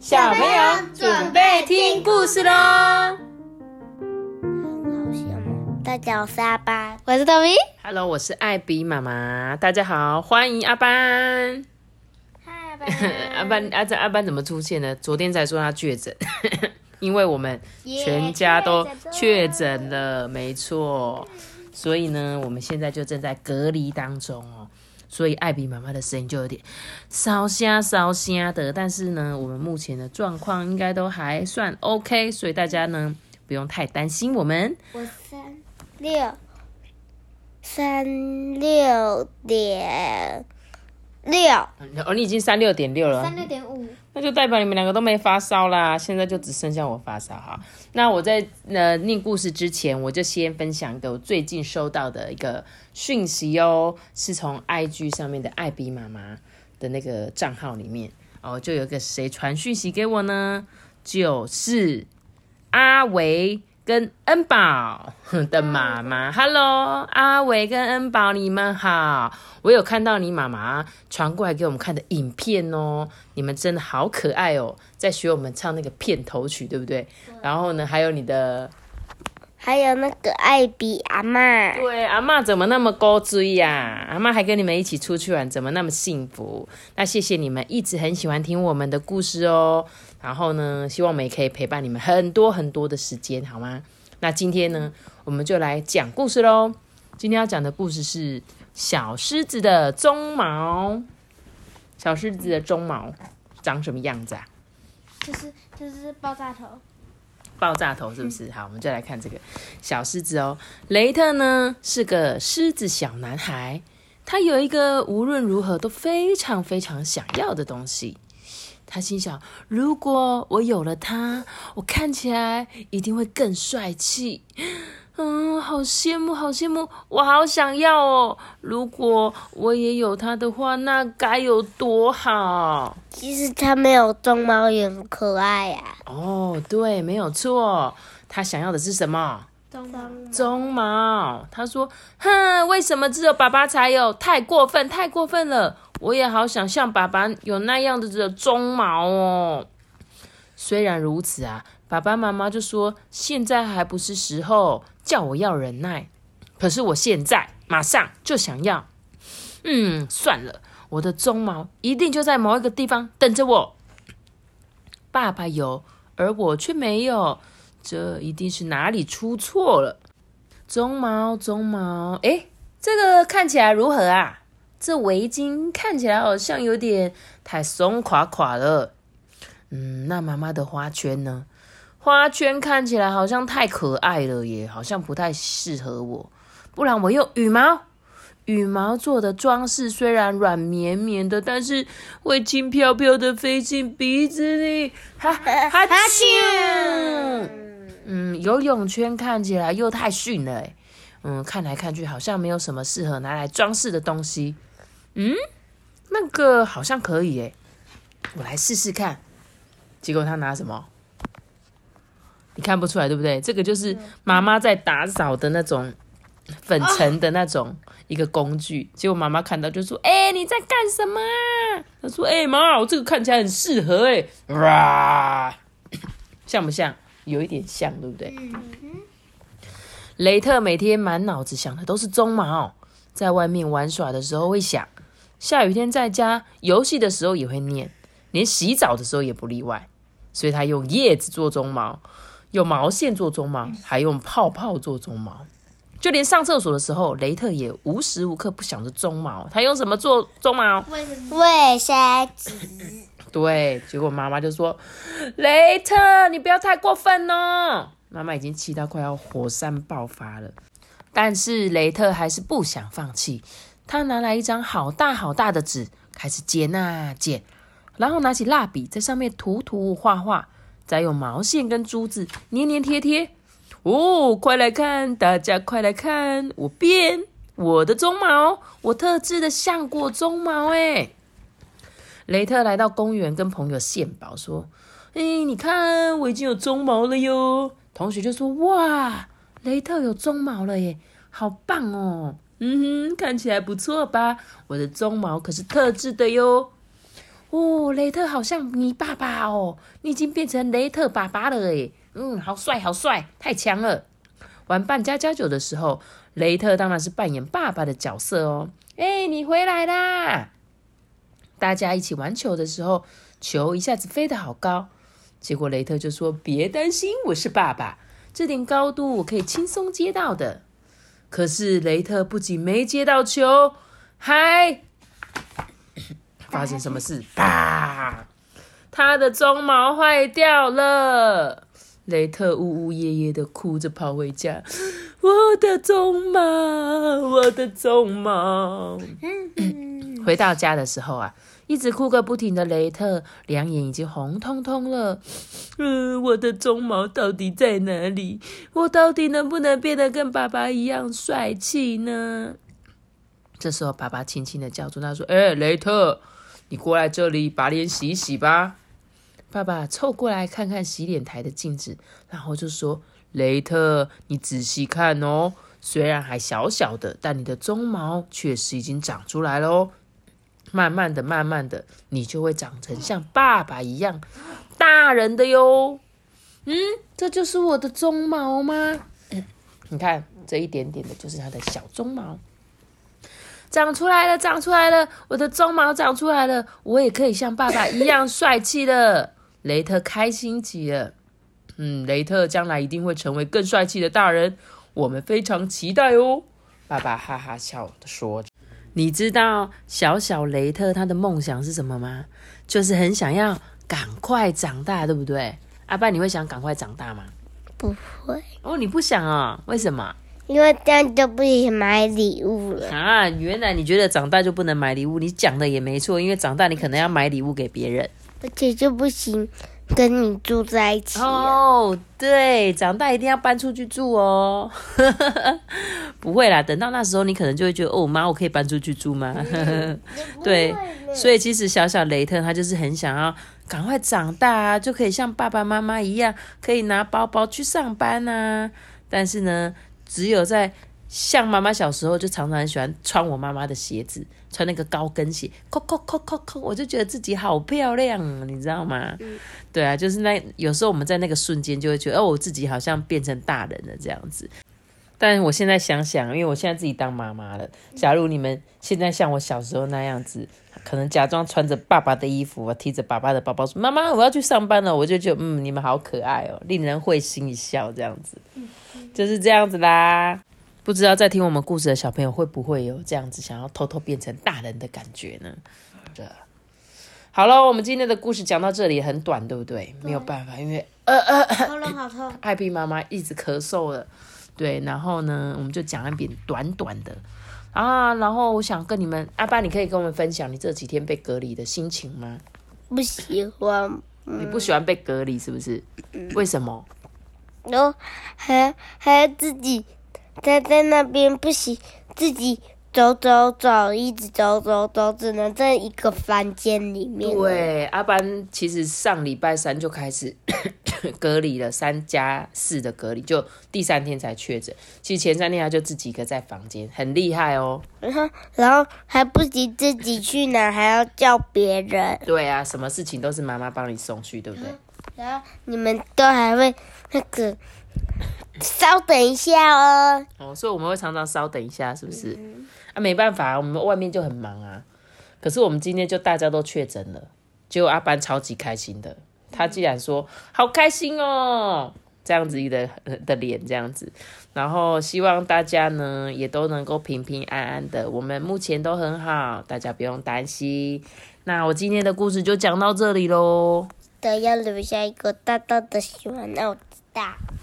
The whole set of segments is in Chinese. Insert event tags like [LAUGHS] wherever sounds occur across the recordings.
小朋友准备听故事喽！大家好，我是阿班，我是豆咪。Hello，我是艾比妈妈，大家好，欢迎阿班。嗨，阿班 [LAUGHS] 阿这阿班怎么出现呢？昨天才说他确诊，[LAUGHS] 因为我们全家都确诊了，没错。所以呢，我们现在就正在隔离当中哦。所以艾比妈妈的声音就有点烧瞎烧瞎的，但是呢，我们目前的状况应该都还算 OK，所以大家呢不用太担心我们。我三六三六点六，哦，你已经三六点六了，三六点五。那就代表你们两个都没发烧啦，现在就只剩下我发烧哈。那我在呃念故事之前，我就先分享一个我最近收到的一个讯息哦，是从 IG 上面的艾比妈妈的那个账号里面哦，就有个谁传讯息给我呢？就是阿维跟恩宝的妈妈。Hello，阿伟跟恩宝，你们好。我有看到你妈妈传过来给我们看的影片哦，你们真的好可爱哦，在学我们唱那个片头曲，对不对？然后呢，还有你的还有那个艾比阿妈，对阿妈怎么那么高追呀？阿妈还跟你们一起出去玩，怎么那么幸福？那谢谢你们一直很喜欢听我们的故事哦。然后呢，希望我们也可以陪伴你们很多很多的时间，好吗？那今天呢，我们就来讲故事喽。今天要讲的故事是小狮子的鬃毛。小狮子的鬃毛长什么样子啊？就是就是爆炸头。爆炸头是不是？好，我们就来看这个小狮子哦。雷特呢是个狮子小男孩，他有一个无论如何都非常非常想要的东西。他心想：如果我有了它，我看起来一定会更帅气。嗯，好羡慕，好羡慕，我好想要哦！如果我也有它的话，那该有多好！其实它没有鬃毛也很可爱呀、哦，对，没有错，他想要的是什么？鬃毛鬃毛。他说：“哼，为什么只有爸爸才有？太过分，太过分了！我也好想像爸爸有那样的的鬃毛哦。”虽然如此啊，爸爸妈妈就说现在还不是时候，叫我要忍耐。可是我现在马上就想要。嗯，算了，我的鬃毛一定就在某一个地方等着我。爸爸有，而我却没有，这一定是哪里出错了。鬃毛，鬃毛，诶，这个看起来如何啊？这围巾看起来好像有点太松垮垮了。嗯，那妈妈的花圈呢？花圈看起来好像太可爱了耶，好像不太适合我。不然我用羽毛，羽毛做的装饰虽然软绵绵的，但是会轻飘飘的飞进鼻子里，哈哈啾！嗯，游泳圈看起来又太逊了哎。嗯，看来看去好像没有什么适合拿来装饰的东西。嗯，那个好像可以耶，我来试试看。结果他拿什么？你看不出来对不对？这个就是妈妈在打扫的那种粉尘的那种一个工具。结果妈妈看到就说：“哎、你在干什么啊？”他说：“哎、妈，我这个看起来很适合哎。”哇，像不像？有一点像，对不对？雷特每天满脑子想的都是鬃毛，在外面玩耍的时候会想，下雨天在家游戏的时候也会念，连洗澡的时候也不例外。所以他用叶子做鬃毛，用毛线做鬃毛，还用泡泡做鬃毛。就连上厕所的时候，雷特也无时无刻不想着鬃毛。他用什么做鬃毛？卫生纸，对，结果妈妈就说：“雷特，你不要太过分哦！”妈妈已经气到快要火山爆发了，但是雷特还是不想放弃。他拿来一张好大好大的纸，开始剪啊剪，然后拿起蜡笔在上面涂涂画画，再用毛线跟珠子粘粘贴贴。哦，快来看，大家快来看，我变我的鬃毛，我特制的橡果鬃毛哎！雷特来到公园，跟朋友献宝说：“哎，你看，我已经有鬃毛了哟！”同学就说：“哇，雷特有鬃毛了耶，好棒哦！嗯哼，看起来不错吧？我的鬃毛可是特制的哟。”哦，雷特好像你爸爸哦，你已经变成雷特爸爸了诶。嗯，好帅，好帅，太强了。玩扮家家酒的时候，雷特当然是扮演爸爸的角色哦。哎，你回来啦！大家一起玩球的时候，球一下子飞得好高，结果雷特就说：“别担心，我是爸爸，这点高度我可以轻松接到的。”可是雷特不仅没接到球，还发生什么事？啪！他的鬃毛坏掉了。雷特呜呜咽咽的哭着跑回家，我的鬃毛，我的鬃毛。回到家的时候啊，一直哭个不停的雷特，两眼已经红彤彤了。嗯，我的鬃毛到底在哪里？我到底能不能变得跟爸爸一样帅气呢？这时候，爸爸轻轻的叫住他说：“哎，雷特，你过来这里，把脸洗一洗吧。”爸爸凑过来看看洗脸台的镜子，然后就说：“雷特，你仔细看哦，虽然还小小的，但你的鬃毛确实已经长出来了哦。慢慢的，慢慢的，你就会长成像爸爸一样大人的哟。嗯，这就是我的鬃毛吗？你看，这一点点的就是他的小鬃毛，长出来了，长出来了，我的鬃毛长出来了，我也可以像爸爸一样帅气了。[LAUGHS] ”雷特开心极了，嗯，雷特将来一定会成为更帅气的大人，我们非常期待哦。爸爸哈哈笑的说：“你知道小小雷特他的梦想是什么吗？就是很想要赶快长大，对不对？阿爸，你会想赶快长大吗？不会哦，你不想啊？为什么？因为这样就不行买礼物了啊！原来你觉得长大就不能买礼物？你讲的也没错，因为长大你可能要买礼物给别人。而且就不行跟你住在一起哦。对，长大一定要搬出去住哦。[LAUGHS] 不会啦，等到那时候你可能就会觉得，哦妈，我可以搬出去住吗？[LAUGHS] 对，所以其实小小雷特他就是很想要赶快长大啊，就可以像爸爸妈妈一样，可以拿包包去上班啊。但是呢，只有在像妈妈小时候就常常很喜欢穿我妈妈的鞋子，穿那个高跟鞋，扣扣扣扣扣，我就觉得自己好漂亮，你知道吗？对啊，就是那有时候我们在那个瞬间就会觉得，哦，我自己好像变成大人了这样子。但我现在想想，因为我现在自己当妈妈了，假如你们现在像我小时候那样子，可能假装穿着爸爸的衣服，提着爸爸的包包说：“妈妈，我要去上班了。”我就觉得，嗯，你们好可爱哦，令人会心一笑，这样子，就是这样子啦。不知道在听我们故事的小朋友会不会有这样子想要偷偷变成大人的感觉呢？对，好了，我们今天的故事讲到这里很短，对不对？没有办法，因为呃呃，喉咙好痛。[LAUGHS] 艾比妈妈一直咳嗽了，对，然后呢，我们就讲一点短短的啊。然后我想跟你们，阿爸，你可以跟我们分享你这几天被隔离的心情吗？不喜欢，你不喜欢被隔离是不是？为什么？然后还还要自己。待在那边不行，自己走走走，一直走走走，只能在一个房间里面。对，阿班其实上礼拜三就开始 [COUGHS] 隔离了，三加四的隔离，就第三天才确诊。其实前三天他就自己一个在房间，很厉害哦。然后，然后还不行，自己去哪还要叫别人。对啊，什么事情都是妈妈帮你送去，对不对？然后你们都还会那个。稍等一下哦。哦，所以我们会常常稍等一下，是不是？啊，没办法，我们外面就很忙啊。可是我们今天就大家都确诊了，结果阿班超级开心的，他竟然说好开心哦，这样子的的脸这样子。然后希望大家呢也都能够平平安安的，我们目前都很好，大家不用担心。那我今天的故事就讲到这里喽。的要留下一个大大的喜欢，那我知道。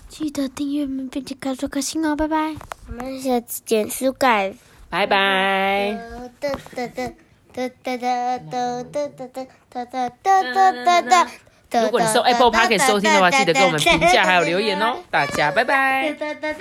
记得订阅我们，并且开出开心哦，拜拜。我们下次见，书改，拜拜。哒哒哒哒哒哒哒哒哒哒哒哒哒哒如果你收 Apple Park 收听的话，记得给我们评价还有留言哦，大家拜拜。[LAUGHS]